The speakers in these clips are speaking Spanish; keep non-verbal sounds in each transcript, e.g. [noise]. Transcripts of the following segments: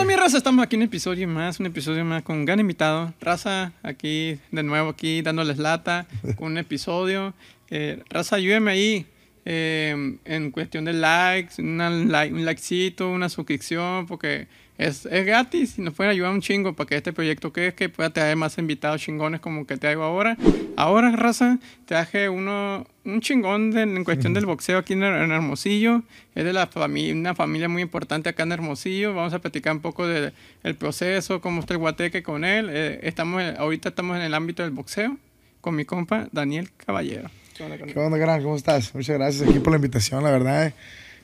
onda, mi raza? Estamos aquí en un episodio más, un episodio más con un gran invitado. Raza, aquí de nuevo, aquí dándoles lata [laughs] con un episodio. Eh, raza, ayúdeme ahí eh, en cuestión de likes, una un likecito, una suscripción, porque es, es gratis y nos pueden ayudar un chingo para que este proyecto que es que pueda traer más invitados chingones como que te hago ahora. Ahora, raza, traje uno, un chingón de- en cuestión del boxeo aquí en, en Hermosillo. Es de la familia, una familia muy importante acá en Hermosillo. Vamos a platicar un poco del el proceso, cómo está el guateque con él. Eh, estamos, en- ahorita estamos en el ámbito del boxeo con mi compa Daniel Caballero. ¿Qué onda, carnal? ¿Qué onda, gran? ¿Cómo estás? Muchas gracias aquí por la invitación, la verdad. eh.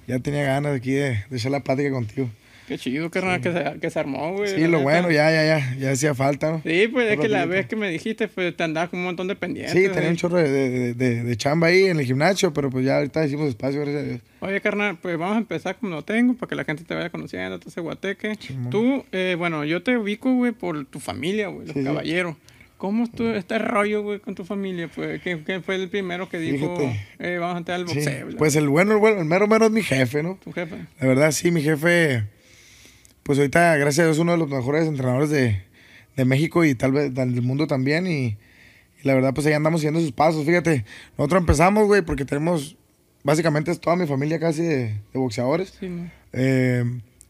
Ya tenía ganas aquí de, de echar la plática contigo. Qué chido, carnal, que, se, que se armó, güey. Sí, lo neta. bueno, ya, ya, ya, ya hacía falta, ¿no? Sí, pues es que la vez que me dijiste, pues te andabas con un montón de pendientes. Sí, tenía un chorro de, de, de- de chamba ahí en el gimnasio, pero pues ya ahorita hicimos espacio, gracias a Dios. Oye, carnal, pues vamos a empezar como lo tengo, para que la gente te vaya conociendo, entonces guateque. Tú, eh, bueno, yo te ubico, güey, por tu familia, güey, los caballeros. ¿Cómo estuvo este rollo, güey, con tu familia? Pues, ¿quién, quién fue el primero que dijo, eh, vamos a entrar al boxeo? Pues el bueno, el bueno, el mero mero es mi jefe, ¿no? Tu jefe. La verdad, sí, mi jefe, pues ahorita, gracias a Dios, es uno de los mejores entrenadores de, de México y tal vez del mundo también. Y, y la verdad, pues ahí andamos siguiendo sus pasos. Fíjate, nosotros empezamos, güey, porque tenemos, básicamente es toda mi familia casi de, de boxeadores. Sí, no. Eh,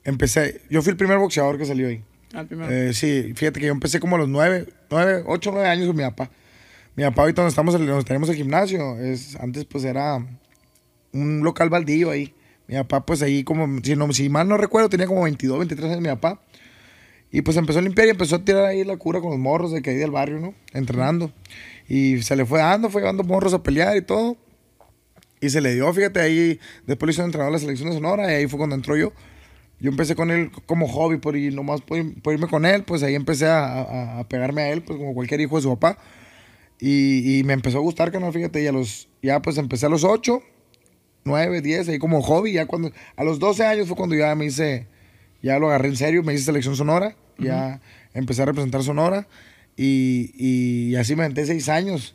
empecé, yo fui el primer boxeador que salió ahí. Al primero. Eh, sí, fíjate que yo empecé como a los nueve, nueve, ocho, nueve años con mi papá. Mi papá ahorita donde estamos, donde tenemos el gimnasio, es, antes pues era un local baldío ahí. Mi papá pues ahí como, si, no, si mal no recuerdo, tenía como 22, 23 años mi papá. Y pues empezó a limpiar y empezó a tirar ahí la cura con los morros de que ahí del barrio, ¿no? Entrenando. Y se le fue dando, fue llevando morros a pelear y todo. Y se le dio, fíjate, ahí, después lo hizo entrenador de la selección de Sonora y ahí fue cuando entró yo. Yo empecé con él como hobby, por ir, nomás por, por irme con él, pues ahí empecé a, a- a pegarme a él, pues como cualquier hijo de su papá. Y, y me empezó a gustar, canal, fíjate, y a los, ya pues empecé a los 8, 9, 10, ahí como hobby, ya cuando, a los 12 años fue cuando ya me hice, ya lo agarré en serio, me hice selección sonora, ya empecé a representar Sonora, y, y así me aventé 6 años,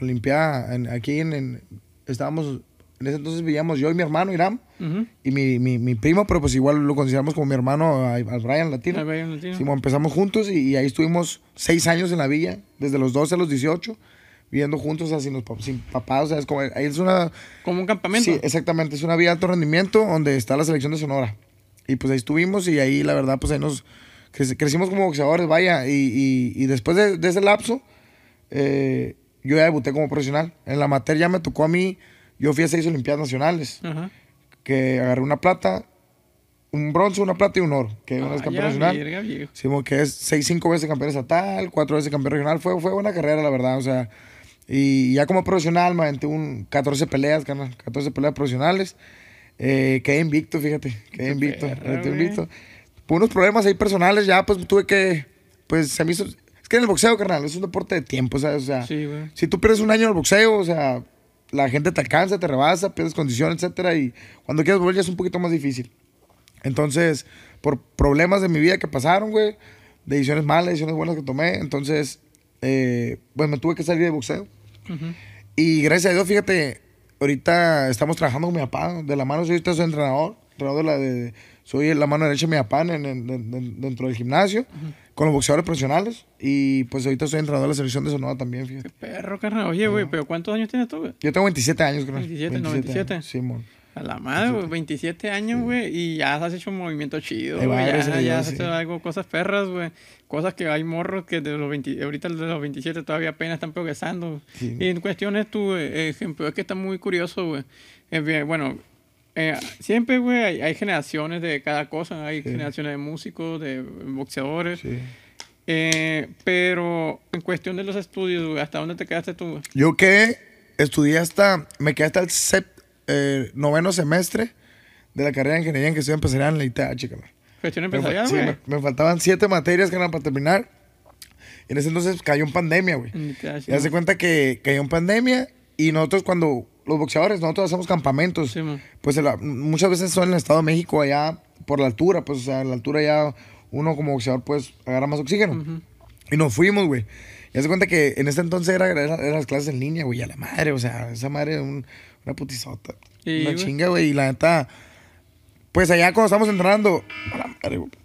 Olimpiada, en- aquí en, en- estábamos, en ese entonces vivíamos yo y mi hermano Iram, Ujú. y mi, mi, mi primo, pero pues igual lo consideramos como mi hermano, a- al Brian Latino. En latino. Sí, bueno, empezamos juntos y, y ahí estuvimos seis años en la villa, desde los 12 a los 18, viviendo juntos, así, sin, los pap- sin papás. O sea, es como, ahí es una. Como un campamento. Sí, exactamente, es una villa de alto rendimiento donde está la selección de Sonora. Y pues ahí estuvimos y ahí, la verdad, pues ahí nos creci- crecimos como boxeadores, vaya. Y, y, y después de, de ese lapso, eh, yo ya debuté como profesional. En la materia ya me tocó a mí, yo fui a seis Olimpiadas Nacionales Ajá. que agarré una plata, un bronce, una plata y un oro, que una es Ah, campeón nacional. Sí, que es seis, cinco veces campeón estatal, cuatro veces campeón regional. Fue, fue buena carrera, la verdad. O sea, y ya como profesional me aventé un 14 peleas, carnal, 14 peleas profesionales. Eh, quedé invicto, fíjate, quedé invicto, quedé invicto. Por unos problemas ahí personales, ya pues tuve que, pues se me hizo... Es que en el boxeo, carnal, es un deporte de tiempo, ¿sabes? O sea, Sí, si tú pierdes un año en el boxeo, o sea, la gente te alcanza, te rebasa, pierdes condición, etcétera, y cuando quieres volver ya es un poquito más difícil. Entonces, por problemas de mi vida que pasaron, güey, decisiones malas, decisiones buenas que tomé, entonces, eh, pues me tuve que salir de boxeo. Y gracias a Dios, fíjate, ahorita estamos trabajando con mi papá, de la mano, soy soy entrenador, entrenador de la de, soy la mano derecha de mi papá en, en- en- en- dentro del gimnasio, con los boxeadores profesionales, y pues ahorita soy entrenador de la selección de Sonora también, fíjate. Qué perro, carnal. Oye, güey, pero ¿cuántos años tienes tú, güey? Yo tengo 27 años, creo. 27, no, 27. años, Simón. A la madre, güey, 27 años, güey, y ya has hecho un movimiento chido, güey, ya, has sí. hecho algo, cosas perras, güey, cosas que hay morros que de los 20, ahorita de los 27 todavía apenas están progresando. Sí. Y en cuestiones, tu eh, ejemplo, es que está muy curioso, güey. Bien, bueno, eh, siempre, güey, hay, hay generaciones de cada cosa, hay generaciones de músicos, de boxeadores, Sí. eh, pero en cuestión de los estudios, güey, ¿hasta dónde te quedaste tú? Yo que estudié hasta, me quedé hasta el sept- eh, noveno semestre de la carrera de ingeniería en gestión empresarial en la ITH, carnal. Cuestión Me, sí, me- me faltaban siete materias que eran para terminar. Y en ese entonces cayó en pandemia, güey. Mm, Y hace cuenta que cayó en pandemia y nosotros cuando, los boxeadores, nosotros hacemos campamentos. Sí. Pues la- muchas veces son en el Estado de México, allá por la altura, pues o sea, en la altura ya uno como boxeador pues agarra más oxígeno. Y nos fuimos, güey. Y hace cuenta que en ese entonces era, era- eran las clases en línea, güey, a la madre, o sea, esa madre, un- una putizota. Sí, una güey. chinga, güey, y la neta, pues allá cuando estamos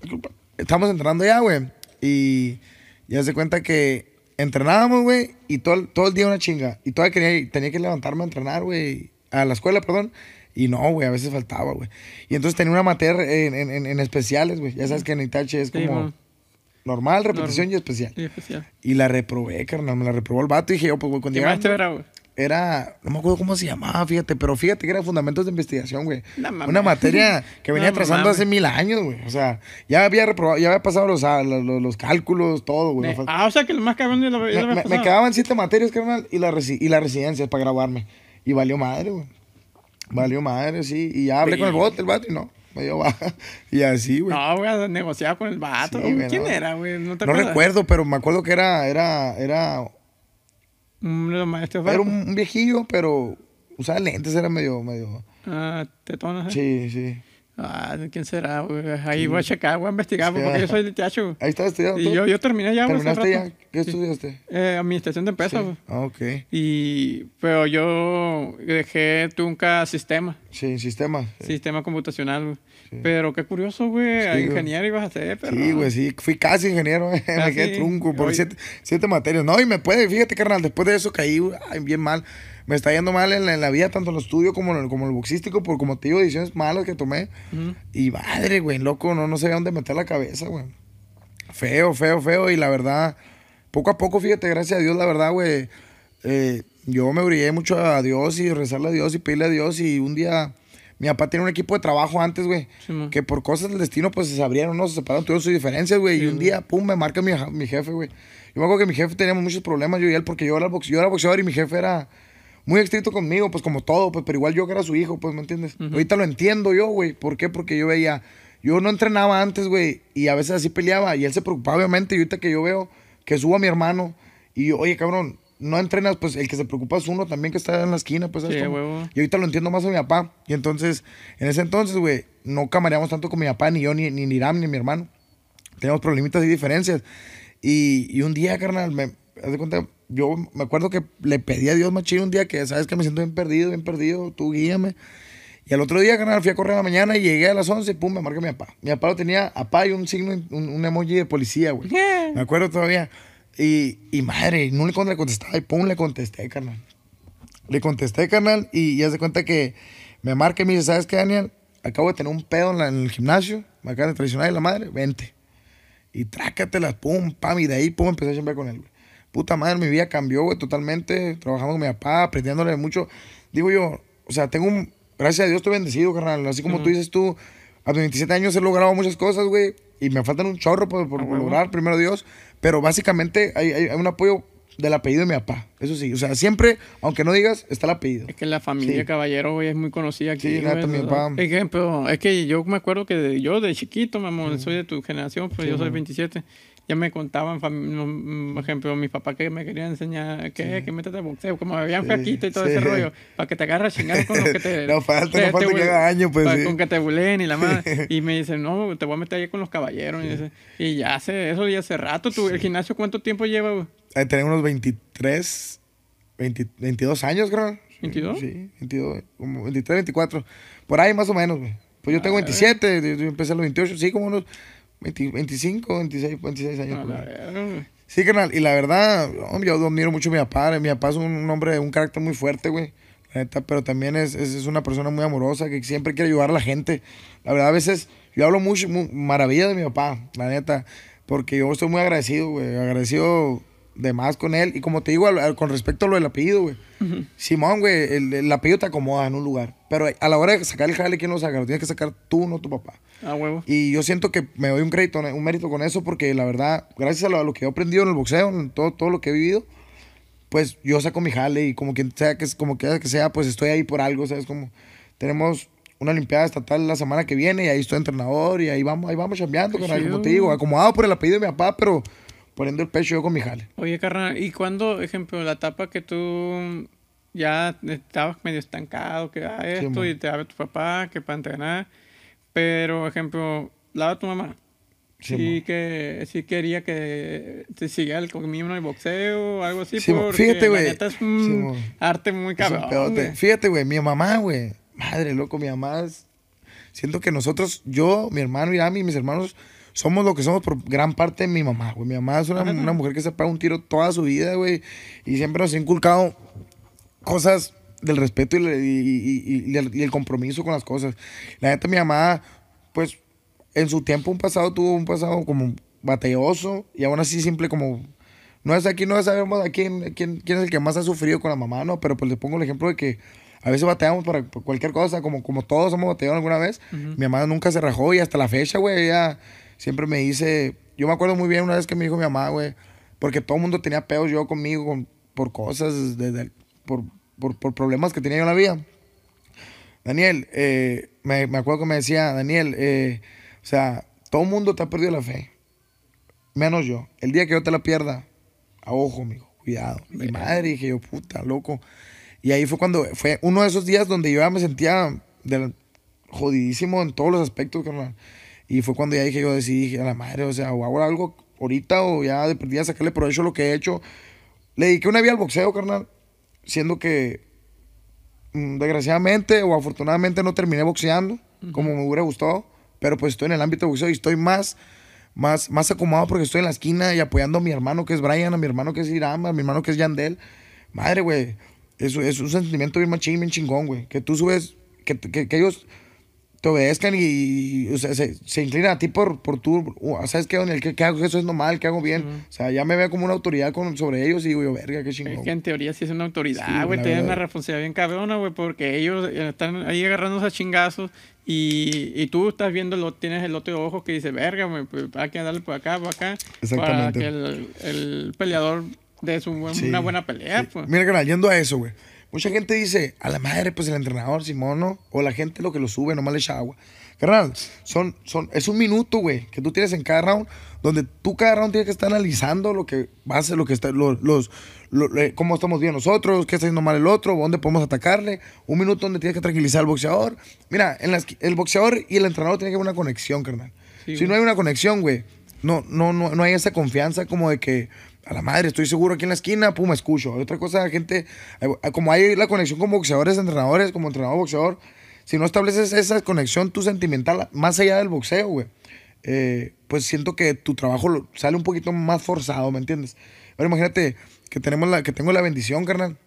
disculpa. estábamos entrenando ya, güey. Y ya se cuenta que entrenábamos, güey, y todo, el- todo el día una chinga. Y todavía quería, tenía que levantarme a entrenar, güey, a la escuela, perdón. Y no, güey, a veces faltaba, güey. Y entonces tenía una materia en, en- en- en especiales, güey. Ya sabes que en Itachi es Sí, como mo. normal, repetición Normal. y especial. Sí, especial. Y la reprobé, carnal. Me la reprobó el vato y dije, yo, pues, güey, cuando ¿Qué maestro era, güey? Era, no me acuerdo cómo se llamaba, fíjate, pero fíjate que era fundamentos de investigación, güey. No. Una materia que venía [laughs] No trazando hace mil años, güey. O sea, ya había reprobado, ya había pasado los, ah, los, los- los cálculos, todo, güey. Me, Ah, o sea que lo más cabrón de la, de la me- quedaban siete materias, carnal, y la, y la residencia para graduarme. Y valió madre, güey. Valió madre, sí. Y ya hablé con el bote, el vato, y no, me dio baja. [laughs] Y así, güey. No, güey, negociaba con el vato. Sí, güey, ¿Quién no. era, güey? No te No recuerdo, pero me acuerdo que era, era, era, los maestros. era un, viejillo, pero usaba lentes, era medio, medio. Ah, tetonas. ¿eh? Sí, sí. Ah, ¿quién será, güey? Ahí voy a checar, voy a investigar, Sí. porque yo soy litiacho, güey. Ahí estás estudiando. Y yo, yo terminé ya, ¿Terminaste ya? ¿Qué Sí. estudiaste? Eh, administración de empresas. Ah, ok. Y, pero yo dejé Tunca sistema, Sí, sistema. Sistema computacional, güey. Pero qué curioso, güey, Sí, güey. ingeniero ibas a ser, pero... Sí, güey, sí. Fui casi ingeniero, eh, [laughs] me Casi. quedé trunco por siete, siete materias. No, y me puede, fíjate, carnal, después de eso caí güey, ay, bien mal. Me está yendo mal en la, en la vida, tanto en el estudio como en el, como el boxístico, por como te digo, decisiones malas que tomé. Y madre, güey, loco, no, no sabía dónde meter la cabeza, güey. Feo, feo, feo. Y la verdad, poco a poco, fíjate, gracias a Dios, la verdad, güey. eh, yo me brillé mucho a Dios y rezarle a Dios y pedirle a Dios. Y un día, mi papá tiene un equipo de trabajo antes, güey. Sí, que por cosas del destino, pues se abrieron, ¿no? Se separaron, tuvieron sus diferencias, güey. y un día, pum, me marca mi, mi jefe, güey. Yo me acuerdo que mi jefe teníamos muchos problemas, yo y él, porque yo era, boxe- yo era boxeador y mi jefe era muy estricto conmigo, pues como todo, pues, pero igual yo que era su hijo, pues, ¿me entiendes? Ahorita lo entiendo yo, güey. ¿Por qué? Porque yo veía, yo no entrenaba antes, güey, y a veces así peleaba, y él se preocupaba, obviamente, y ahorita que yo veo que subo a mi hermano, y yo, oye, cabrón, no entrenas, pues el que se preocupa es uno también que está en la esquina, pues, ¿sabes Sí, huevo. Y ahorita lo entiendo más a mi papá. Y entonces, en ese entonces, güey, no camareamos tanto con mi papá, ni yo, ni, ni Niram, ni mi hermano. Teníamos problemitas y diferencias. Y, y un día, carnal, me, haz de cuenta, yo me acuerdo que le pedí a Dios machín un día que, sabes que me siento bien perdido, bien perdido, tú guíame. Y al otro día, carnal, fui a correr en la mañana y llegué a las 11 y pum, me marca mi papá. Mi papá lo tenía, papá y un signo, un, un emoji de policía, güey. [laughs] Me acuerdo todavía. Y, y madre, no le, contestaba y pum, le contesté, carnal. Le contesté, carnal, y ya se cuenta que me marca y me dice, ¿sabes qué, Daniel? Acabo de tener un pedo en, la- en el gimnasio, me acaban de traicionar y la madre, vente. Y trácatelas, pum, pam, y de ahí, pum, empecé a chambear con él, güey. Puta madre, mi vida cambió, güey, totalmente, trabajando con mi papá, aprendiéndole mucho. Digo yo, o sea, tengo un, gracias a Dios estoy bendecido, carnal, así como tú dices tú, a mis 27 años he logrado muchas cosas, güey, y me faltan un chorro por, por- por lograr, primero Dios, pero básicamente hay, hay- hay un apoyo del apellido de mi papá, eso sí, o sea, siempre, aunque no digas, está el apellido. Es que la familia Sí. Caballero, güey, es muy conocida aquí. Sí, güey, mi papá. Ejemplo, es que yo me acuerdo que de- yo de chiquito, mamón, soy de tu generación, pues yo soy 27. Ya me contaban, no, mm, por ejemplo, mi papá que me quería enseñar que, que métete a boxeo, como me veían Sí, flaquito y todo sí. ese rollo, para que te agarras a chingar con lo que te. [laughs] No falta, no falta que bule- haga daño, pues, sí. Con que te buleen y la madre. Y me dicen, no, te voy a meter ahí con los caballeros. Y, dice- y ya hace, eso ya hace rato. ¿tú, ¿El gimnasio cuánto tiempo lleva? Eh, tenía unos 23, 20 22 años, creo. ¿22? Sí, 22, como 23, 24. Por ahí más o menos, güey. Pues yo Ah, tengo 27, yo yo empecé a los 28, sí, como unos 20 25, 26, 26 años. Güey. Sí, carnal, y la verdad, hombre, yo admiro mucho a mi papá. Mi papá es un hombre un carácter muy fuerte, güey. La neta, pero también es, es, es una persona muy amorosa que siempre quiere ayudar a la gente. La verdad, a veces yo hablo mucho, mu- maravilla de mi papá, la neta, porque yo estoy muy agradecido, güey. Agradecido de más con él. Y como te digo, al- al- con respecto a lo del apellido, güey. Simón, güey, el, el apellido te acomoda en un lugar. Pero a la hora de sacar el jale, ¿quién lo saca? Lo tienes que sacar tú, no tu papá. Ah, huevo. Y yo siento que me doy un crédito, un mérito con eso, porque la verdad, gracias a lo, a lo que he aprendido en el boxeo, en todo, todo lo que he vivido, pues yo saco mi jale y como quien sea que, como quiera que sea, pues estoy ahí por algo, ¿sabes? Como tenemos una Olimpiada Estatal la semana que viene y ahí estoy entrenador y ahí vamos, ahí vamos chambeando, como te digo, acomodado por el apellido de mi papá, pero poniendo el pecho yo con mi jale. Oye, carnal, ¿y cuando, ejemplo, la etapa que tú ya estabas medio estancado, que ah, esto mo. y te habla tu papá, que para entrenar, pero, ejemplo, lava tu mamá? Sí, Sí, que sí quería que te siguiera el camino del boxeo o algo así, Sí, porque Fíjate, güey. es Sí, un mo. arte muy cabrón, güey. Fíjate, güey, mi mamá, güey. Madre, loco, mi mamá es... Siento que nosotros, yo, mi hermano y Ami, mis hermanos, somos lo que somos por gran parte de mi mamá, güey. Mi mamá es una, una mujer que se pega un tiro toda su vida, güey. Y siempre nos ha inculcado cosas del respeto y, y- y- y el compromiso con las cosas. La neta, mi mamá, pues, en su tiempo, un pasado, tuvo un pasado como batalloso y aún así simple como... No es aquí, no sabemos a quién, quién, quién es el que más ha sufrido con la mamá, ¿no? Pero pues le pongo el ejemplo de que a veces batallamos para cualquier cosa, como, como todos hemos batallado alguna vez. Mi mamá nunca se rajó y hasta la fecha, güey, ella siempre me dice... Yo me acuerdo muy bien una vez que me dijo mi mamá, güey, porque todo el mundo tenía peos yo conmigo con- por cosas, de- de- por, por, por problemas que tenía yo en la vida. Daniel, eh, me, me acuerdo que me decía, Daniel, eh, o sea, todo el mundo te ha perdido la fe, menos yo. El día que yo te la pierda, a ojo, amigo, cuidado. Mi madre, dije yo, puta, loco. Y ahí fue cuando, fue uno de esos días donde yo ya me sentía del- jodidísimo en todos los aspectos, carnal. Y fue cuando ya dije, yo decidí, dije, a la madre, o sea, o hago algo ahorita o ya de perdida sacarle provecho a lo que he hecho. Le dediqué una vida al boxeo, carnal, siendo que mm, desgraciadamente o afortunadamente no terminé boxeando como me hubiera gustado, pero pues estoy en el ámbito de boxeo y estoy más, más, más acomodado porque estoy en la esquina y apoyando a mi hermano que es Brian, a mi hermano que es Irama, a mi hermano que es Yandel. Madre, güey, eso es un sentimiento bien machín, bien chingón, güey. Que tú subes, que, que, que ellos te obedezcan y, y, o sea, se, se inclinan a ti por, por tú, ¿sabes qué, Daniel? ¿Qué, qué hago? Eso es normal, ¿qué hago bien? O sea, ya me veo como una autoridad con, sobre ellos y digo yo, verga, qué chingón. Es que en teoría sí es una Sí, autoridad, güey. la tienen una responsabilidad bien cabrona, güey, porque ellos eh, están ahí agarrándose a chingazos y, y tú estás viendo, lo, tienes el otro ojo que dice, verga, güey, pues hay que darle por acá, por acá. Para que el, el peleador dé su Sí, una buena pelea, sí. pues. Mira, canal, yendo a eso, güey. Mucha gente dice, a la madre, pues el entrenador, Simón, ¿no? O la gente lo que lo sube, nomás le echa agua. Carnal, son, son, es un minuto, güey, que tú tienes en cada round, donde tú cada round tienes que estar analizando lo que va a lo que está, lo- los, lo- eh, cómo estamos bien nosotros, qué está haciendo mal el otro, dónde podemos atacarle. Un minuto donde tienes que tranquilizar al boxeador. Mira, en las, el boxeador y el entrenador tienen que haber una conexión, carnal. Sí, si güey. no hay una conexión, güey, no, no, no, no hay esa confianza como de que a la madre estoy seguro aquí en la esquina, pum, escucho. Hay otra cosa, gente, como hay la conexión con boxeadores, entrenadores, como entrenador boxeador, si no estableces esa conexión tú sentimental más allá del boxeo, güey, eh, pues siento que tu trabajo sale un poquito más forzado, ¿me entiendes? Ahora imagínate que tenemos la, que tengo la bendición, carnal,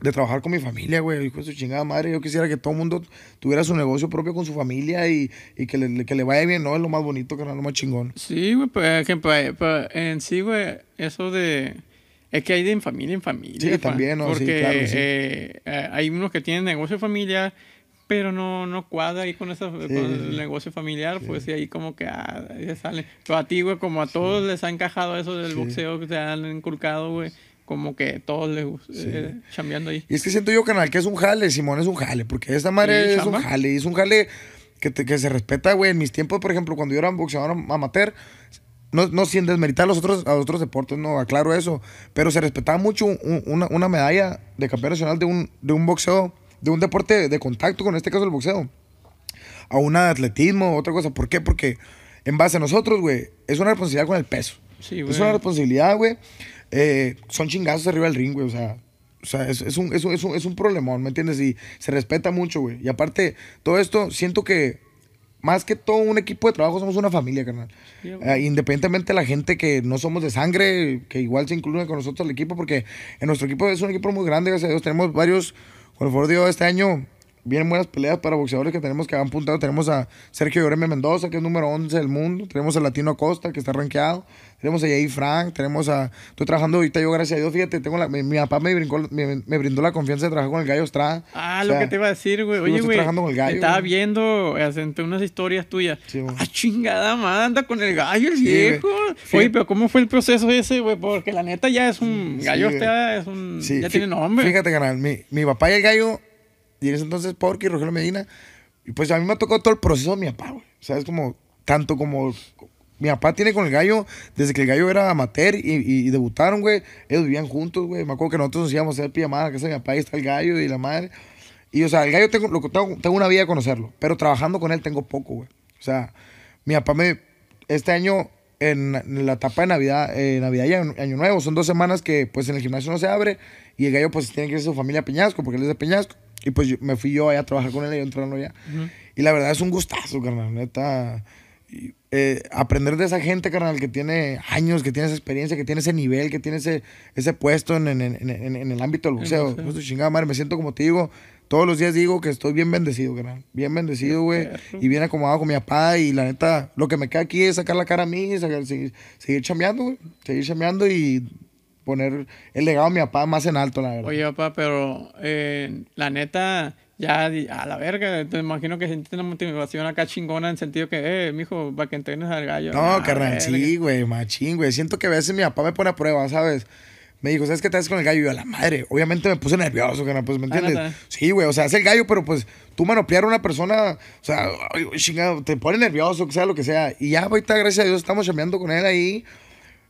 de trabajar con mi familia, güey, hijo de su chingada madre. Yo quisiera que todo el mundo tuviera su negocio propio con su familia y, y que, le, que le vaya bien, ¿no? Es lo más bonito, carnal, lo más chingón. Sí, güey, ejemplo, eh, pues, en sí, güey, eso de... Es que hay de en familia en familia. Sí, también, ¿no? Sí, claro, sí. eh, eh, hay unos que tienen negocio familiar, pero no, no cuadra ahí con, esa, con el sí. negocio familiar, pues sí, ahí como que ah, ahí se sale. Pero a ti, güey, como a todos les ha encajado eso del Sí. boxeo que te han inculcado, güey, como que todos les gusta, eh, chambeando ahí. Y es que siento yo, canal, que es un jale, Simón, es un jale, porque esta madre Sí, es chamba. un jale, y es un jale que, te- que se respeta, güey. En mis tiempos, por ejemplo, cuando yo era boxeador amateur, no, no sin desmeritar a los otros, a los otros deportes, no, aclaro eso, pero se respetaba mucho un- una, una medalla de campeón nacional de un, de un boxeo, de un deporte de contacto, con este caso el boxeo, a una de atletismo, otra cosa. ¿Por qué? Porque en base a nosotros, güey, es una responsabilidad con el peso. Sí, Es güey. una responsabilidad, güey. Eh, son chingazos arriba del ring, güey. O sea, o sea es, es un, es, un, es, un, es un problemón, ¿me entiendes? Y se respeta mucho, güey. Y aparte, todo esto, siento que más que todo un equipo de trabajo, somos una familia, carnal. Eh, independientemente de la gente que no somos de sangre, que igual se incluyen con nosotros al equipo, porque en nuestro equipo es un equipo muy grande, gracias a Dios. Tenemos varios, con el favor de Dios, este año vienen buenas peleas para boxeadores que tenemos que han apuntado. Tenemos a Sergio Lloreme Mendoza, que es número 11 del mundo. Tenemos a Latino Acosta, que está rankeado. Tenemos a Jay Frank. Tenemos a... Estoy trabajando ahorita yo, gracias a Dios. Fíjate, tengo la, mi, mi papá me, brincó, me, me brindó la confianza de trabajar con el Gallo Estrada. Ah, O lo sea, que te iba a decir, güey. Oye, güey. trabajando con el gallo, Estaba güey. viendo entre unas historias tuyas. Sí, ah, chingada madre, anda con el gallo, el Sí, viejo. güey. Oye, pero ¿cómo fue el proceso ese, güey? Porque la neta ya es un. Sí, gallo está, es un. Sí, ya tiene nombre. Fíjate, canal, mi, mi papá y el gallo, y en ese entonces Porky, Rogelio Medina, y pues a mí me tocó todo el proceso de mi papá, güey. O sea, es como, tanto como mi papá tiene con el gallo, desde que el gallo era amateur y, y- y debutaron, güey, ellos vivían juntos, güey. Me acuerdo que nosotros nos íbamos a hacer pijamada a de mi papá y está el gallo y la madre. Y, o sea, el gallo tengo, tengo, tengo una vida de conocerlo, pero trabajando con él tengo poco, güey. O sea, mi papá me, este año, en, en la etapa de Navidad, eh, Navidad y Año, Año Nuevo, son dos semanas que, pues, en el gimnasio no se abre y el gallo, pues, tiene que ir a su familia a Peñasco, porque él es de Peñasco. Y, pues, yo- me fui yo allá a trabajar con él y yo entrando allá. Y la verdad es un gustazo, carnal, neta. eh, aprender de esa gente, carnal, que tiene años, que tiene esa experiencia, que tiene ese nivel, que tiene ese, ese puesto en, en, en, en el ámbito del boxeo. Pues, chingada madre, me siento como te digo, todos los días digo que estoy bien bendecido, carnal. Bien bendecido, güey. Y bien acomodado con mi papá. Y la neta, lo que me queda aquí es sacar la cara a mí, sacar, seguir, seguir chambeando, güey. Seguir chambeando y poner el legado de mi papá más en alto, la verdad. Oye, papá, pero eh, la neta, ya a la verga, te imagino que sentiste una motivación acá chingona en sentido que, eh, mijo, para que entrenes al gallo. No, carnal, sí, güey, machín, güey. Siento que a veces mi papá me pone a prueba, ¿sabes? Me dijo, ¿sabes qué te haces con el gallo? Y yo, a la madre, obviamente me puse nervioso, carnal, pues, ¿me ah, entiendes? Sí, güey, o sea, es el gallo, pero pues tú manopear a una persona, o sea, chingado, te pone nervioso, que sea lo que sea. Y ya, ahorita, gracias a Dios, estamos chambeando con él ahí.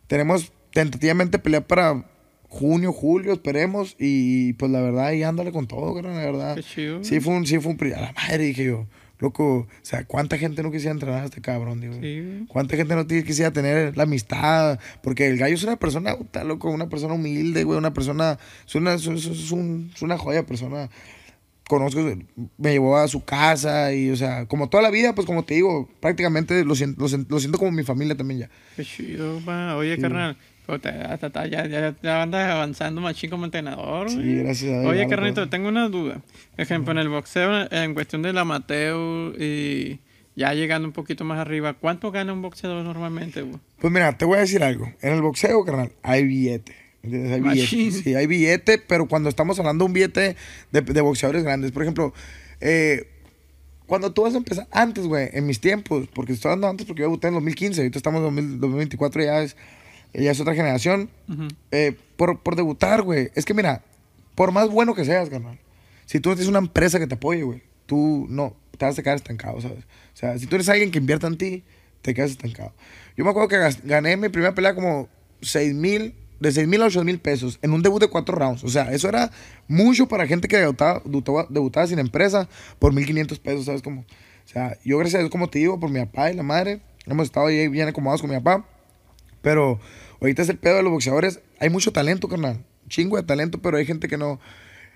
Tenemos tentativamente pelear para junio, julio, esperemos. Y pues la verdad, ahí ándale con todo, la verdad. Qué chido. Sí, fue un, sí, fue un. A la madre, dije yo. Loco, o sea, ¿cuánta gente no quisiera entrenar a este cabrón, digo? Sí. ¿Cuánta gente no quisiera tener la amistad? Porque el gallo es una persona, está loco, una persona humilde, güey, una persona, es una, es, es, un, es una joya persona. Conozco, me llevó a su casa y, o sea, como toda la vida, pues como te digo, prácticamente lo siento, lo, siento como mi familia también ya. Qué chido, pa. Oye, carnal, hasta, ya, ya, ya, andas avanzando machín como entrenador. Sí, gracias a Dios. Oye, carnito, tengo una duda. Por ejemplo, en el boxeo, en cuestión del amateur y ya llegando un poquito más arriba, ¿cuánto gana un boxeador normalmente? Pues mira, te voy a decir algo. En el boxeo, carnal, hay billete. Hay billete. Sí, hay billete, pero cuando estamos hablando de un billete de, de boxeadores grandes, por ejemplo, eh, cuando tú vas a empezar, antes, güey, en mis tiempos, porque estoy hablando antes porque yo debuté en 2015, ahorita estamos en 2024 ya es ella es otra generación. Eh, por, por debutar, güey. Es que mira, por más bueno que seas, carnal, si tú no tienes una empresa que te apoye, güey, tú no, te vas a quedar estancado, ¿sabes? O sea, si tú eres alguien que invierta en ti, te quedas estancado. Yo me acuerdo que gané mi primera pelea como 6 mil, de 6 mil a 8 mil pesos en un debut de cuatro rounds. O sea, eso era mucho para gente que debutaba, debutaba, sin empresa por 1500 pesos, ¿sabes cómo? O sea, yo gracias a Dios, como te digo, por mi papá y la madre, hemos estado ahí bien acomodados con mi papá. Pero ahorita es el pedo de los boxeadores. Hay mucho talento, carnal. Chingo de talento, pero hay gente que no.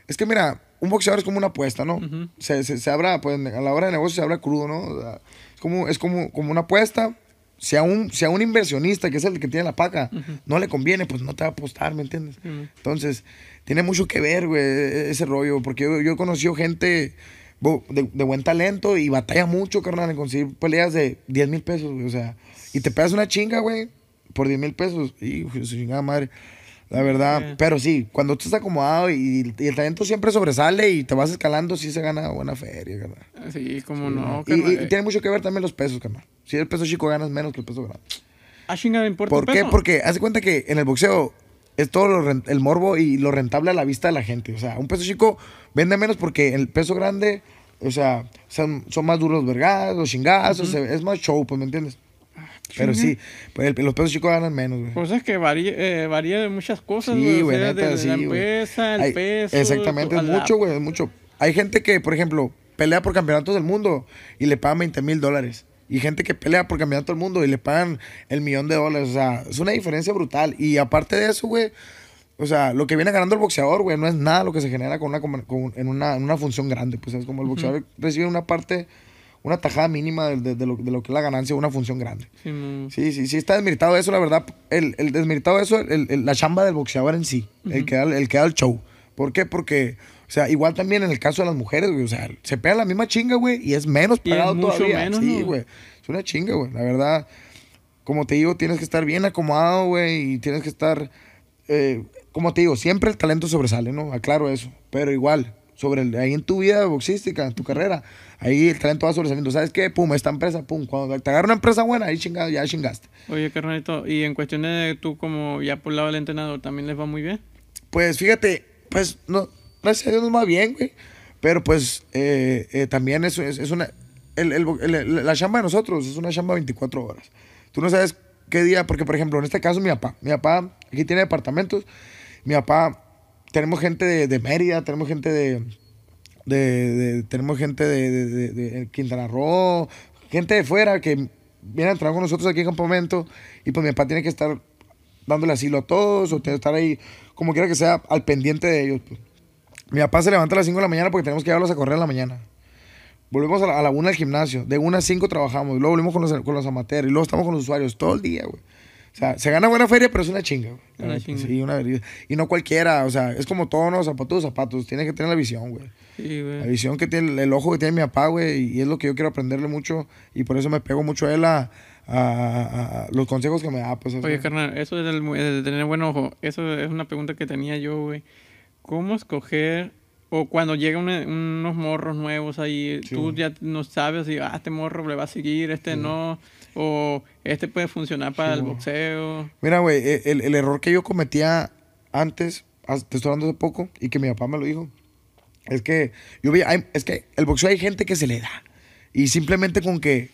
Es que mira, un boxeador es como una apuesta, ¿no? se, se, se, habla, pues a la hora de negocio se habla crudo, ¿no? es como, es como, como una apuesta. Si a, un, si un inversionista, que es el que tiene la paca, no le conviene, pues no te va a apostar, ¿me entiendes? Entonces, tiene mucho que ver, güey, e, ese rollo. Porque yo, yo he conocido gente de, de, buen talento y batalla mucho, carnal, en conseguir peleas de 10 mil pesos, güey. O sea, y te pegas una chinga, güey por 10 mil pesos. Y chingada madre. La verdad, pero sí, cuando tú estás acomodado y, el talento siempre sobresale y te vas escalando, sí se gana buena feria, carnal. Sí, como no. Y, y, tiene mucho que ver también los pesos, carnal. Si el peso chico ganas menos que el peso grande. Ah, chingada, importa ¿Por qué? Porque haz cuenta que en el boxeo es todo el morbo y lo rentable a la vista de la gente. O sea, un peso chico vende menos porque el peso grande, o sea, son, son más duros los vergados, los chingazos, es más show, pues, ¿me entiendes? Pero sí, pues los pesos chicos ganan menos, güey. Pues es que varía, eh, varía de muchas cosas, sí, güey. de, sí, la empresa, el peso. Exactamente, es mucho, güey, es mucho. Hay gente que, por ejemplo, pelea por campeonatos del mundo y le pagan 20 mil dólares. Y gente que pelea por campeonato del mundo y le pagan el millón de dólares. O sea, es una diferencia brutal. Y aparte de eso, güey, o sea, lo que viene ganando el boxeador, güey, no es nada lo que se genera con una, con, en, una, en una función grande. Pues es como el boxeador recibe una parte una tajada mínima de, de, lo, de, lo, que es la ganancia de una función grande. Sí, sí, sí, está desmeritado eso, la verdad. El, el desmeritado eso, el, la chamba del boxeador en sí, el, que da, el que da el show. ¿Por qué? Porque, o sea, igual también en el caso de las mujeres, güey, o sea, se pega la misma chinga, güey, y es menos pagado todavía. Menos, sí, güey. Es una chinga, güey. La verdad, como te digo, tienes que estar bien acomodado, güey, y tienes que estar, eh, como te digo, siempre el talento sobresale, ¿no? Aclaro eso. Pero igual, sobre el, ahí en tu vida boxística, en tu carrera, ahí el talento va sobresaliendo. ¿Sabes qué? Pum, esta empresa, pum. Cuando te agarra una empresa buena, ahí chingado, ya chingaste. Oye, carnalito, y en cuestión de tú como ya por el lado del entrenador, ¿también les va muy bien? Pues fíjate, pues no, gracias a Dios nos va bien, güey. Pero pues eh, eh, también es, es, una... El, el, la chamba de nosotros es una chamba 24 horas. Tú no sabes qué día, porque por ejemplo, en este caso mi papá, mi papá aquí tiene departamentos, mi papá tenemos gente de, de Mérida, tenemos gente de, de, tenemos gente de, de, Quintana Roo, gente de fuera que viene a entrar con nosotros aquí en campamento y pues mi papá tiene que estar dándole asilo a todos o tiene que estar ahí como quiera que sea al pendiente de ellos. Pues. Mi papá se levanta a las 5 de la mañana porque tenemos que llevarlos a correr en la mañana. volvemos a la, a la una al gimnasio, de una a cinco trabajamos, luego volvemos con los, con los amateurs, y luego estamos con los usuarios todo el día, güey. O sea, se gana buena feria, pero es una chinga, güey. La Una chinga. Sí, una. Y no cualquiera, o sea, es como todo, ¿no? Zapatos, zapatos. Tienes que tener la visión, güey. Sí, La güey. visión que tiene, el ojo que tiene mi papá, güey, y es lo que yo quiero aprenderle mucho, y por eso me pego mucho a él a, a- a- a los consejos que me da, pues. Oye, carnal, eso mu- de tener buen ojo, eso es una pregunta que tenía yo, güey. ¿Cómo escoger, o cuando llegan una- unos morros nuevos ahí, Sí, tú ya no sabes si, ah, este morro le va a seguir, este no, o este puede funcionar para Sí, el boxeo? Mira, güey, e- el, el error que yo cometía antes, te estoy hablando hace poco, y que mi papá me lo dijo, es que yo vi, hay- es que el boxeo hay gente que se le da. Y simplemente con que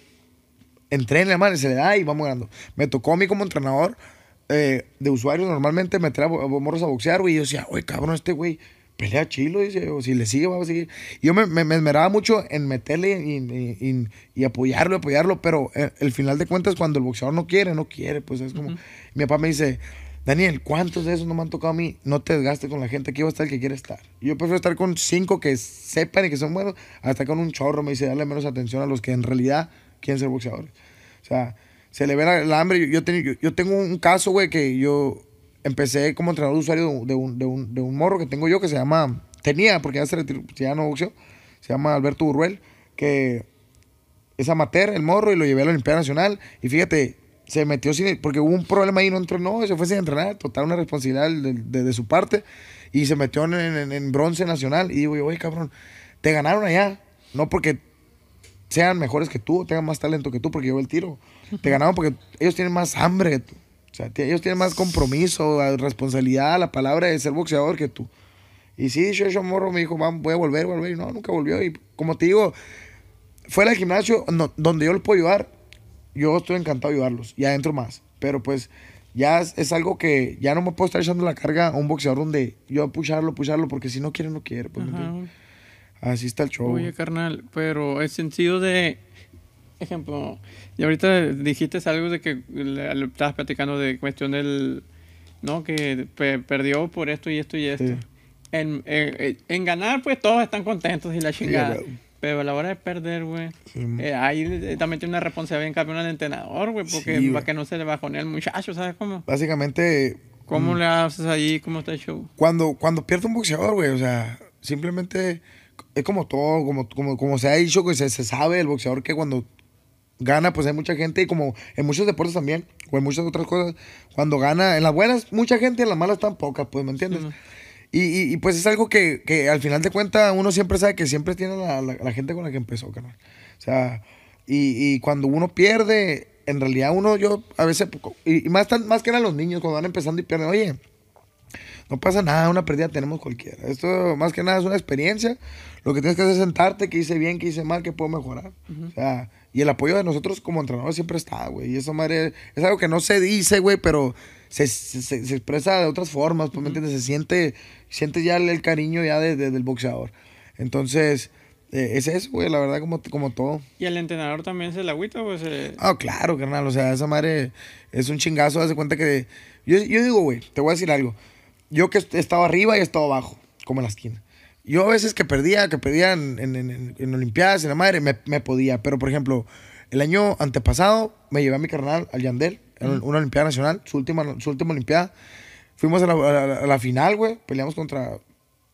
entrene, madre, se le da y vamos ganando. Me tocó a mí como entrenador eh, de usuarios normalmente meter a morros a boxear, güey. Y yo decía, oye, cabrón, este güey pelea chilo, dice, o si le sigue, va a seguir. Yo me, me, me esmeraba mucho en meterle y, y- y- y apoyarlo, apoyarlo, pero eh, el final de cuentas, cuando el boxeador no quiere, no quiere, pues es como. Mi papá me dice, Daniel, ¿cuántos de esos no me han tocado a mí? No te desgastes con la gente, aquí va a estar el que quiere estar. Yo prefiero estar con cinco que sepan y que son buenos, hasta con un chorro, me dice, darle menos atención a los que en realidad quieren ser boxeadores. O sea, se le ve la, la hambre. Yo tengo un caso, güey, que yo empecé como entrenador de usuario de un, de, un, de, un, morro que tengo yo que se llama, tenía, porque ya se retiró, ya se llama Alberto Burruel, que es amateur, el morro, y lo llevé a la Olimpiada Nacional. Y fíjate, se metió sin. Porque hubo un problema ahí, no entrenó, se fue sin entrenar, total, una responsabilidad de, de- su parte. Y se metió en, en- en bronce nacional. Y digo, yo, oye, cabrón, te ganaron allá. No porque sean mejores que tú, tengan más talento que tú, porque yo el tiro. Te ganaron porque ellos tienen más hambre que tú. O sea, ellos tienen más compromiso, responsabilidad, la palabra de ser boxeador que tú. Y sí, yo, morro me dijo, "Vamos, voy a volver, volver. Y no, nunca volvió. Y como te digo, fuera del gimnasio, no- donde yo los puedo ayudar, yo estoy encantado de ayudarlos. Y adentro más. Pero pues ya es, es algo que ya no me puedo estar echando la carga a un boxeador donde yo pucharlo, pucharlo, porque si no quiere, no quiere. Pues. Así está el show. Oye, carnal, pero el sentido de, ejemplo, y ahorita dijiste algo de que le, estabas platicando de cuestión del, ¿no? Que pe- perdió por esto y esto y esto. Sí. En, en- en ganar, pues todos están contentos y la chingada. güey. pero a la hora de perder, güey, Sí. eh, ahí eh, también tiene una responsabilidad en cambio al entrenador, güey, porque Sí, para que no se le bajone al muchacho, ¿sabes cómo? Básicamente, ¿Cómo le haces ahí? ¿Cómo está el show? cuando, cuando pierde un boxeador, güey, o sea, simplemente es como todo, como, como, como se ha dicho, que se, se sabe el boxeador que cuando gana, pues hay mucha gente, y como en muchos deportes también, o en muchas otras cosas, cuando gana, en las buenas, mucha gente, en las malas tan pocas, pues, ¿me entiendes? Sí, y, y, y, pues es algo que, que al final de cuentas uno siempre sabe que siempre tiene la, la- la gente con la que empezó, carnal. O sea, y, y cuando uno pierde, en realidad uno, yo a veces, y, y más, tan- más que eran los niños, cuando van empezando y pierden, oye, no pasa nada, una pérdida tenemos cualquiera. Esto más que nada es una experiencia. Lo que tienes que hacer es sentarte, que hice bien, que hice mal, que puedo mejorar. O sea, y el apoyo de nosotros como entrenadores siempre está, güey. Y eso, madre, es algo que no se dice, güey, pero se, se, se- expresa de otras formas, pues, ¿me entiendes? Se siente, siente ya el, el cariño ya de- de- del boxeador. Entonces, eh, es eso, güey, la verdad, como, como todo. ¿Y el entrenador también se la agüita o se...? Ah, claro, carnal. O sea, esa madre es un chingazo. Haz de cuenta que. Yo, yo digo, güey, te voy a decir algo. Yo que he estado arriba y he estado abajo, como en la esquina. Yo a veces que perdía, que perdía en, en, en- Olimpiadas, en la madre, me, me podía. Pero, por ejemplo, el año antepasado me llevé a mi carnal, al Yandel, en una Olimpiada Nacional, su última, su última Olimpiada. Fuimos a la, a la- a la final, güey. Peleamos contra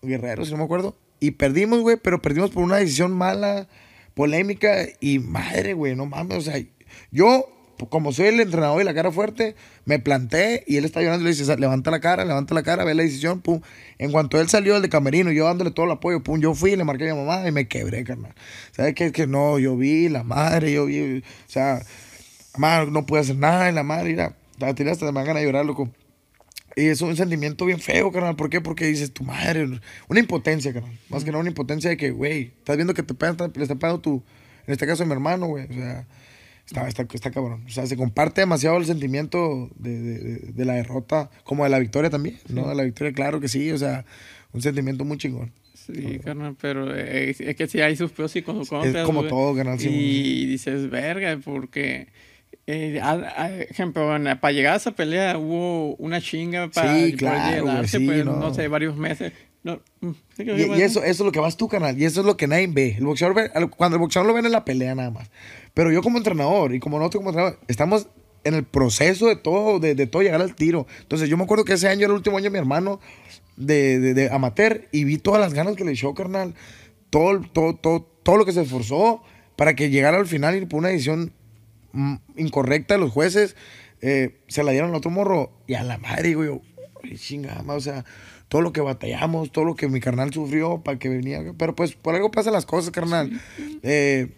Guerreros, si no me acuerdo. Y perdimos, güey, pero perdimos por una decisión mala, polémica. Y madre, güey, no mames. O sea, yo, como soy el entrenador y la cara fuerte, me planté y él está llorando le dice, levanta la cara, levanta la cara, ve la decisión, pum. En cuanto él salió del de camerino, yo dándole todo el apoyo, pum, yo fui, le marqué a mi mamá y me quebré, carnal. ¿Sabes qué? Que no, yo vi la madre, yo vi, o sea, mamá, no pude hacer nada, y la madre, mira, la tiré hasta me ganas de llorar, loco. Y es un sentimiento bien feo, carnal. ¿Por qué? Porque dices, tu madre, una impotencia, carnal. Más que nada una impotencia de que, güey, estás viendo que te pegan, le está pegando tu, en este caso mi hermano, güey. O sea, está, está, está cabrón. O sea, se comparte demasiado el sentimiento de, de- de- la derrota, como de la victoria también, ¿no? De la victoria, claro que sí. O sea, un sentimiento muy chingón. Sí, carnal, pero eh, es, es que sí hay sus pros y sus contras. como güey. todo, carnal, sí, Y dices, verga, porque, eh, a- a- ejemplo, para llegar a esa pelea hubo una chinga para Sí, poder claro, güey, llegarse, sí, pues, no. no. sé, varios meses. No, mm, Y, y eso, eso es lo que vas tú, canal. Y eso es lo que nadie ve. El boxeador ve- cuando el boxeador lo ven en la pelea nada más. Pero yo como entrenador y como nosotros como entrenador, estamos en el proceso de todo, de, de todo llegar al tiro. Entonces yo me acuerdo que ese año era el último año de mi hermano de, de, de amateur y vi todas las ganas que le echó, carnal. Todo, todo, todo, todo lo que se esforzó para que llegara al final y por una decisión mm, incorrecta de los jueces, eh, se la dieron al otro morro y a la madre, digo yo, "Ay, chingada, ma", o sea, todo lo que batallamos, todo lo que mi carnal sufrió para que venía, pero pues por algo pasan las cosas, carnal. Eh,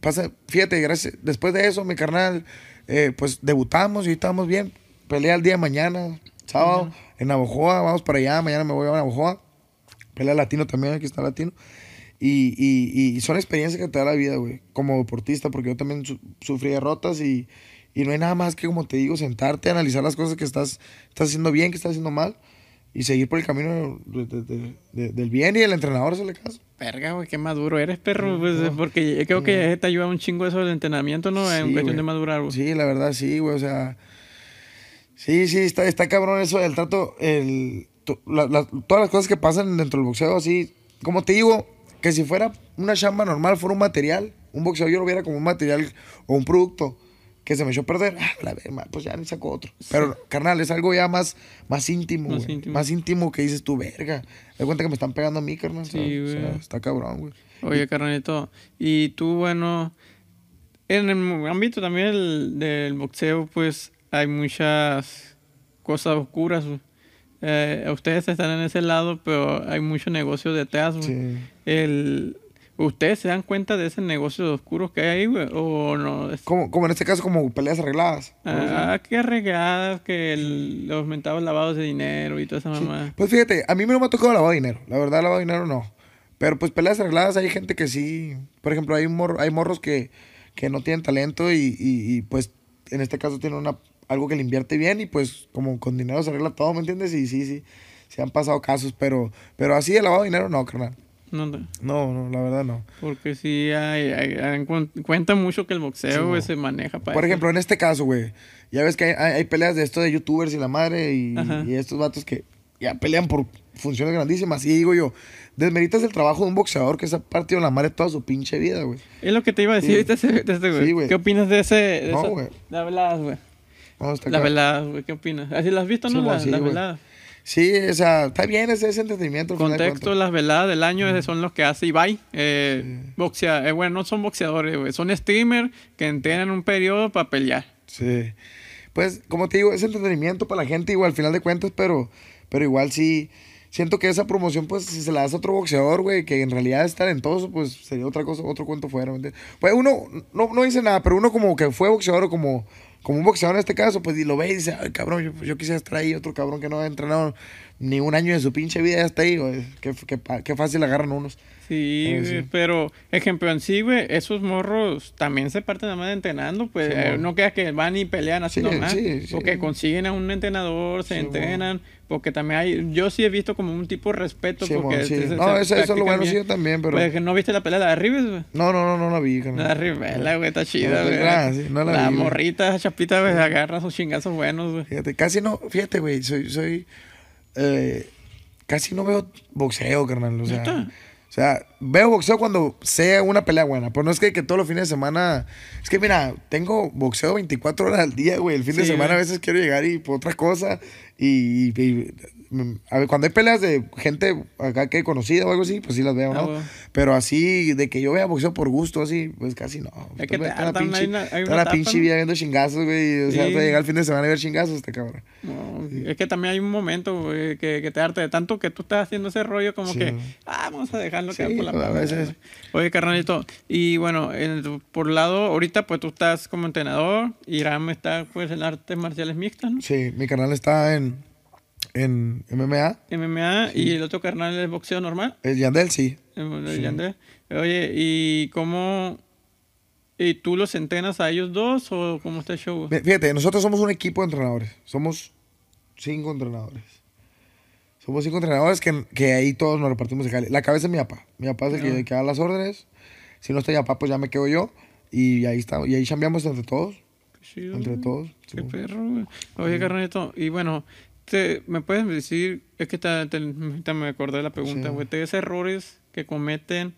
pasa, fíjate, gracias, después de eso, mi carnal, eh, pues debutamos y estamos bien, pelea el día de mañana, sábado, en Navojoa, vamos para allá, mañana me voy a Navojoa, pelea latino también, aquí está latino. Y, y, y son experiencias que te da la vida, güey, como deportista, porque yo también su- sufrí derrotas y, y no hay nada más que, como te digo, sentarte, analizar las cosas que estás, estás haciendo bien, que estás haciendo mal y seguir por el camino de- de- de- de- del bien y el entrenador hacerle caso. Verga, güey, qué maduro eres, perro. Pues, porque yo creo que te ayuda un chingo eso del entrenamiento, ¿no? en Sí, cuestión güey. de madurar, güey. Sí, la verdad, sí, güey, o sea. Sí, sí, está, está cabrón eso del trato, el, to- la- la- todas las cosas que pasan dentro del boxeo, así. Como te digo, que si fuera una chamba normal, fuera un material, un boxeo yo lo viera como un material o un producto que se me echó a perder, ah, la verga, pues ya ni saco otro. Pero, carnal, es algo ya más, más íntimo, Más güey. íntimo. Más íntimo que dices tú, verga. De cuenta que me están pegando a mí, carnal. Sí, ¿sabes? O sea, güey. está cabrón, güey. Oye, carnalito, y tú, bueno, en el ámbito también del, del boxeo, pues hay muchas cosas oscuras. güey. Eh, ustedes están en ese lado, pero hay mucho negocio detrás. güey. Sí. El, ¿Ustedes se dan cuenta de ese negocio oscuro que hay ahí, güey? ¿O no? Es- Como, como en este caso, como peleas arregladas. Ah, qué regadas, que el- los mentados lavados de dinero y toda esa Sí. mamá. Pues fíjate, a mí no me ha tocado lavado de dinero. La verdad, lavado de dinero no. Pero pues peleas arregladas hay gente que sí. Por ejemplo, hay, morro- hay morros que, que no tienen talento y, y- y, pues en este caso tienen una, algo que le invierte bien y pues como con dinero se arregla todo, ¿me entiendes? Y sí, sí, se han pasado casos, pero, pero así de lavado de dinero no, carnal. No, no, No, no, la verdad no. porque sí hay, hay- hay- cuen- cuenta mucho que el boxeo Sí, güey, mo. se maneja para Por eso. ejemplo, en este caso, güey, ya ves que hay, hay- peleas de esto de youtubers y la madre y, estos vatos que ya pelean por funciones grandísimas. Y digo yo, desmeritas el trabajo de un boxeador que se ha partido la madre toda su pinche vida, güey. Es lo que te iba a decir ahorita, este, güey. Sí, güey. ¿Qué opinas de ese? De No, esa- güey. Las veladas, güey. No, Las veladas, güey. ¿Qué opinas? ¿Así las has visto, no? Las, sí, las güey. veladas. Sí, o sea, está bien ese, ese entretenimiento. Contexto, las veladas del año esos son los que hace Ibai. Eh, boxea, eh, bueno, no son boxeadores, güey. Son streamers que entrenan un periodo para pelear. Sí. Pues, como te digo, es entretenimiento para la gente, igual, al final de cuentas, pero, pero igual sí. Siento que esa promoción, pues, si se la das a otro boxeador, güey, que en realidad es talentoso, pues sería otra cosa, otro cuento fuera, ¿me entiendes? Pues uno no, no dice nada, pero uno como que fue boxeador o como, como un boxeador en este caso, pues lo ve y dice, ay, cabrón, yo, quisiera estar ahí, otro cabrón que no ha entrenado ni un año de su pinche vida ya está ahí. Qué, qué fácil agarran unos. Sí, güey, sí. pero ejemplo en sí, güey, esos morros también se parten nada más entrenando, pues Sí, eh, no queda que van y pelean así Sí, nomás, sí. porque consiguen a un entrenador, se entrenan, porque también hay, yo sí he visto como un tipo de respeto, porque se- se- No, eso, eso es lo bueno, sí, yo también, pero... Pues, que no viste la pelea de la de Rives, güey. No, no, no, no la vi, carnal. La Rivela, güey, está chida, No, güey. no la vi, güey. morrita, esa chapita, güey, agarra sus chingazos buenos, güey. Fíjate, casi no, fíjate, güey, soy, soy, eh, casi no veo boxeo, carnal, o sea, ¿Neta? O sea, veo boxeo cuando sea una pelea buena, pero no es que, que todos los fines de semana, es que mira, tengo boxeo 24 horas al día, güey, el fin de semana a veces quiero llegar y por otra cosa, y, y- a ver, cuando hay peleas de gente acá que he conocido o algo así, pues sí las veo, Ah, ¿no? güey. Pero así, de que yo vea boxeo por gusto, así, pues casi no. Es que te hartan, pinche, hay una- hay una la pinche vida viendo chingazos, güey, o sea, Sí. para llegar el fin de semana y ver chingazos, está cabrón. No, Es que también hay un momento güey, que, que te arte de tanto que tú estás haciendo ese rollo como Sí. que, ah, vamos a dejarlo Sí, quedar por la a veces. Oye, carnalito, y bueno, en- por lado, ahorita pues tú estás como entrenador y Ram está pues en artes marciales mixtas, ¿no? Sí, mi canal está en, en MMA. MMA y el otro carnal es boxeo normal. El Yandel, sí. el- el Yandel. Oye, ¿y cómo... ¿Y tú los entrenas a ellos dos o cómo está el show? Fíjate, nosotros somos un equipo de entrenadores. Somos cinco entrenadores. Somos cinco entrenadores que, que ahí todos nos repartimos el jale. La cabeza es mi papá. Mi papá es el que, Ah. que da las órdenes. Si no está mi papá, pues ya me quedo yo. Y ahí está, y ahí chambeamos entre todos. Qué chido, Entre todos. Qué sí. perro, güey. Oye, carnalito, y bueno, te- ¿Me puedes decir? Es que te, te- te me acordé de la pregunta, Sí. güey. ¿Tres errores que cometen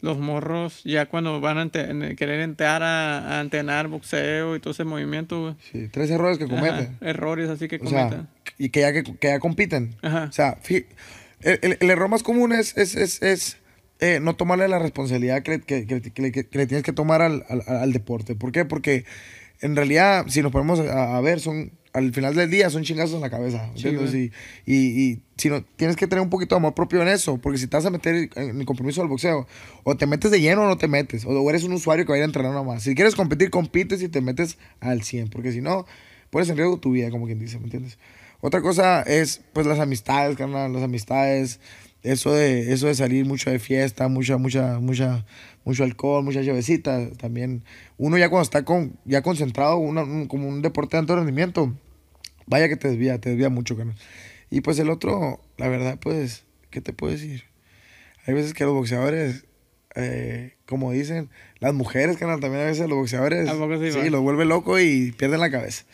los morros ya cuando van a ente- querer entrar a, a entrenar boxeo y todo ese movimiento, güey? Sí, tres errores que Ajá, cometen. errores así que O sea, cometen. y que ya, que, que ya compiten. Ajá. O sea, el, el- el error más común es, es, es, es, eh, no tomarle la responsabilidad que, le- que, que- que le- que le tienes que tomar al, al, al deporte. ¿Por qué? Porque en realidad, si nos ponemos a, a ver, son al final del día son chingazos en la cabeza. Sí, ¿entiendes? güey. y, y, y si no, tienes que tener un poquito de amor propio en eso, porque si te vas a meter en el compromiso del boxeo, o te metes de lleno o no te metes, o, eres un usuario que va a ir a entrenar nada más. Si quieres competir, compites y te metes al 100, porque si no, pones en riesgo tu vida, como quien dice, ¿me entiendes? Otra cosa es, pues, las amistades, carnal, las amistades, eso de, eso de salir mucho de fiesta, mucha, mucha, mucha, mucho alcohol, mucha llavecita, también, uno ya cuando está con, ya concentrado, una- un- como un deporte de alto rendimiento, vaya que te desvía, te desvía mucho, carnal. Y pues el otro, la verdad, pues, ¿qué te puedo decir? Hay veces que los boxeadores, eh, como dicen, las mujeres, carnal, también a veces los boxeadores, ¿A poco sí, los vuelve loco y pierden la cabeza.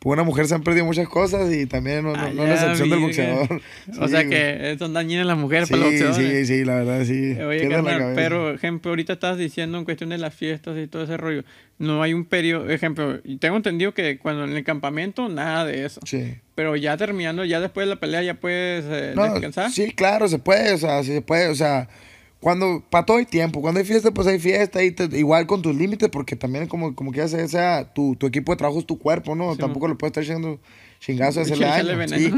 Pues una mujer se han perdido muchas cosas y también no, no, Ah, no la excepción del boxeador. o sea güey. que son dañinas las mujeres Sí, para los boxeadores. sí, sí, la verdad, sí. Oye, carnal, pero ejemplo, ahorita estabas diciendo en cuestión de las fiestas y todo ese rollo, no hay un periodo, ejemplo, tengo entendido que cuando en el campamento nada de eso, Sí. pero ya terminando, ya después de la pelea ya puedes eh, No, descansar. Sí, claro, se puede, o sea, sí se puede, o sea, cuando, para todo hay tiempo, cuando hay fiesta, pues hay fiesta, y te- igual con tus límites, porque también como, como que sea, sea tu, tu equipo de trabajo es tu cuerpo, ¿no? Sí, Tampoco le puedes estar echando chingazo a hacerle daño, sí.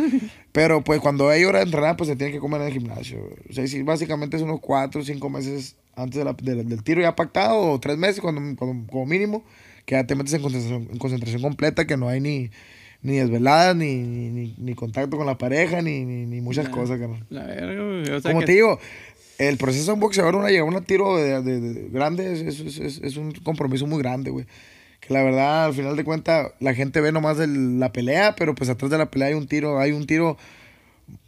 Pero pues cuando hay hora de entrenar, pues se tiene que comer en el gimnasio. O sea, sí, básicamente es unos cuatro o cinco meses antes de la- de- del tiro ya pactado, o tres meses cuando, cuando- como mínimo, que ya te metes en concentración, en concentración completa, que no hay ni, ni desveladas, ni, ni, ni- contacto con la pareja, ni, ni, ni muchas Nah. cosas. La verga, o sea Como que- te digo, el proceso de un boxeador, una llegar a un tiro de, de- de- grande, es, es, es- es un compromiso muy grande, güey. Que la verdad, al final de cuentas, la gente ve nomás el- la pelea, pero pues atrás de la pelea hay un tiro, hay un tiro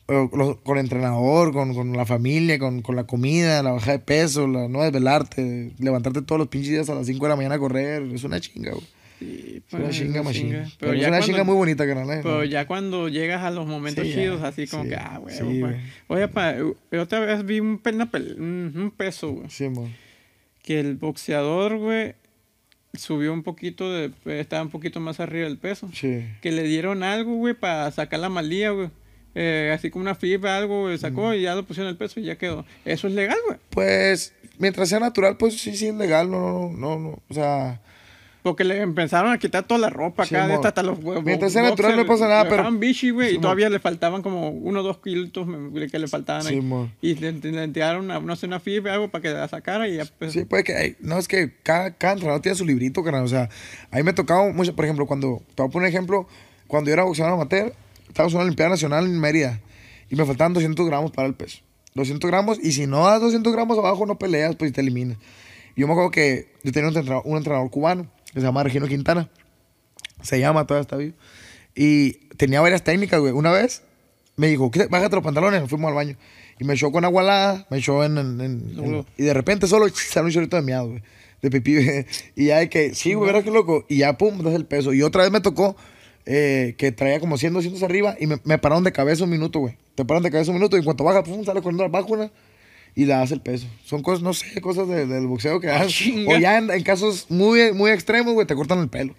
eh, con el entrenador, con, con la familia, con, con la comida, la baja de peso, la no desvelarte, levantarte todos los pinches días a las 5 de la mañana a correr, es una chinga, güey. Sí, Es una pues, chinga, machine. chinga. Pero, Pero es ya una cuando- chinga muy bonita, carnal. eh. Pero ya cuando llegas a los momentos Sí, chidos, así como sí. que, ah, güey, Sí, pues. Oye, pa, yo otra vez vi un, un, peso, güey. Sí, mon. Que el boxeador, güey, subió un poquito de. Estaba un poquito más arriba del peso. Sí. Que le dieron algo, güey, para sacar la malía, güey. Eh, así como una fibra, algo, güey, sacó y ya lo pusieron el peso y ya quedó. Eso es legal, güey. Pues, mientras sea natural, pues sí, sí es legal, no, no, no, no, o sea... Porque le empezaron a quitar toda la ropa acá, de hasta los huevos. Mientras sea natural no pasa nada, pero- bichi, güey, y todavía le faltaban como uno o dos kilos que le faltaban ahí. Y le, tiraron una, no sé, una fibra, algo para que la sacara y ya pues. Sí, puede que. No, es que cada, cada entrenador tiene su librito, carnal. O sea, a mí me ha tocado mucho. Por ejemplo, cuando. Te voy a poner un ejemplo. Cuando yo era boxeador amateur, estábamos en una Olimpiada Nacional en Mérida. Y me faltaban 200 gramos para el peso. 200 gramos. Y si no das 200 gramos abajo, no peleas, pues te eliminas. Yo me acuerdo que yo tenía un entrenador, un entrenador cubano que se llama Regino Quintana. Se llama, todavía está vivo. Y tenía varias técnicas, güey. Una vez me dijo, "Quita- bájate los pantalones. Nos fuimos al baño. Y me echó con agua helada, me echó en... en- en- Luego. en- y de repente solo sale un chorrito de miado, güey. De pipí. [laughs] y ya de que, sí, güey, ¿verdad qué loco? Y ya, pum, das el peso. Y otra vez me tocó eh, que traía como 100, 200 arriba y me, me pararon de cabeza un minuto, güey. Te paran de cabeza un minuto y en cuanto baja, pum, sale corriendo abajo una y le das el peso. Son cosas, no sé, cosas de- del boxeo que das. chinga. o ya en, en casos muy, muy extremos, güey, te cortan el pelo.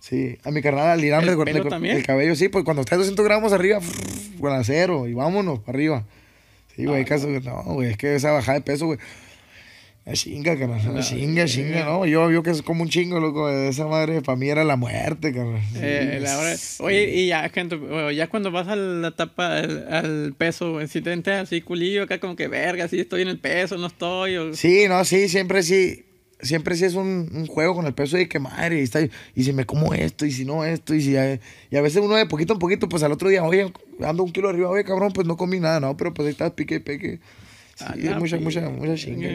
Sí, a mi carnal, al Irán ¿El le también? El cabello, sí, pues cuando estás 200 gramos arriba, con acero y vámonos para arriba. Sí, güey, hay casos que no, güey, es que esa bajada de peso, güey. Chinga, carnal. Chinga, sí. chinga, no. Yo, yo que es como un chingo, loco. Esa madre para mí era la muerte, carnal. Sí, Eh, la hora- sí. Oye, y ya, gente, ya cuando vas a la etapa, al, al peso, si te entras así culillo acá como que verga, si estoy en el peso, no estoy, o... Sí, no, sí, siempre sí. Siempre sí es un, un juego con el peso de que madre, y, está, y si me como esto, y si no esto, y si y a veces uno de poquito en poquito, pues al otro día, oye, ando un kilo arriba, oye, cabrón, pues no comí nada, no, pero pues ahí estás pique y peque. Sí, A es la mucha, mucha, pinga, mucha chinga,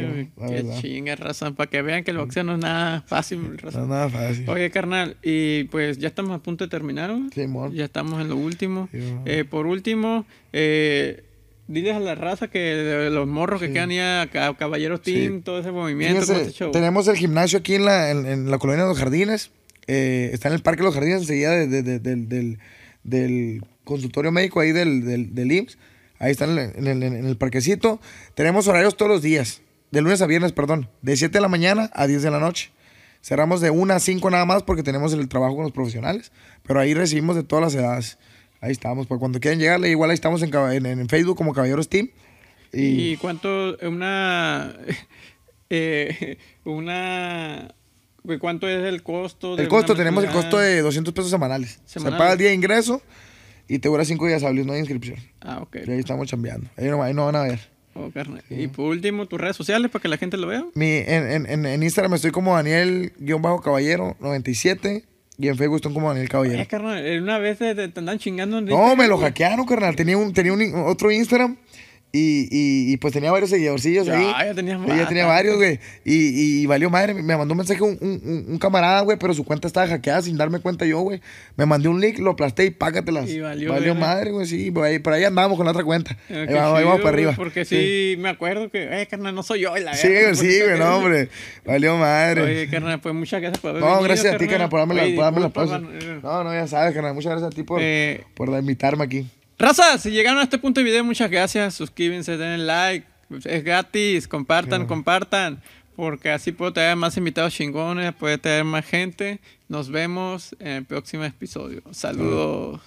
Qué chinga, razón, para que vean que el boxeo no es nada fácil, No razón. es nada fácil. Oye, carnal, y pues ya estamos a punto de terminar. Simón. Ya estamos en lo último. Sí. Eh, por último, eh, diles a la raza que los morros que Sí. quedan ya Caballeros Sí. Team, todo ese movimiento, show. tenemos el gimnasio aquí en la, en, en la colonia de los Jardines. Eh, está en el Parque de los Jardines, enseguida de- de- de- del, del, del consultorio médico ahí del, del, del IMSS. Ahí están en el, en, el, parquecito. Tenemos horarios todos los días, de lunes a viernes, perdón, de 7 de la mañana a 10 de la noche. Cerramos de 1 a 5 nada más porque tenemos el trabajo con los profesionales, pero ahí recibimos de todas las edades. Ahí estamos, pues cuando quieran llegarle, igual ahí estamos en, en, en Facebook como Caballeros Team. Y, ¿Y cuánto, una, [laughs] eh, una, cuánto es el costo? De el costo, tenemos el costo de 200 pesos semanales. Se paga el día de ingreso y te dura 5 días hábiles, no hay inscripción. Ah, ok. Y ahí estamos chambeando. Ahí no, ahí no van a ver. Oh, Y por último, tus redes sociales para que la gente lo vea. Mi, en, en, en Instagram estoy como Daniel-Caballero97 y en Facebook estoy como Daniel Caballero. Eh, carnal, una vez te, te andan chingando. no, me lo hackearon, carnal. Tenía, un, tenía un, otro Instagram y, y, y, pues tenía varios seguidorcillos ahí. Ya tenías Ya tenía varios, güey. Y, y, valió madre. Me mandó un mensaje un, un, un camarada, güey, pero su cuenta estaba hackeada sin darme cuenta yo, güey. Me mandé un link, lo aplasté y págatelas. Y valió, valió madre, güey, sí. Por ahí, por ahí andamos con la otra cuenta. ahí, vamos, ahí, vamos, para arriba. Porque sí, me acuerdo que, eh, carnal, no soy yo. La sí, güey, sí, güey, no, hombre. Valió madre. Oye, carnal, pues muchas gracias por haber No, gracias a ti, carnal, por darme la, pausa. No, no, ya sabes, carnal. Muchas gracias a ti por, eh, por invitarme aquí. Raza, si llegaron a este punto de video, muchas gracias. Suscríbanse, den like. Es gratis. Compartan, compartan. Porque así puedo tener más invitados chingones, puede tener más gente. Nos vemos en el próximo episodio. Saludos.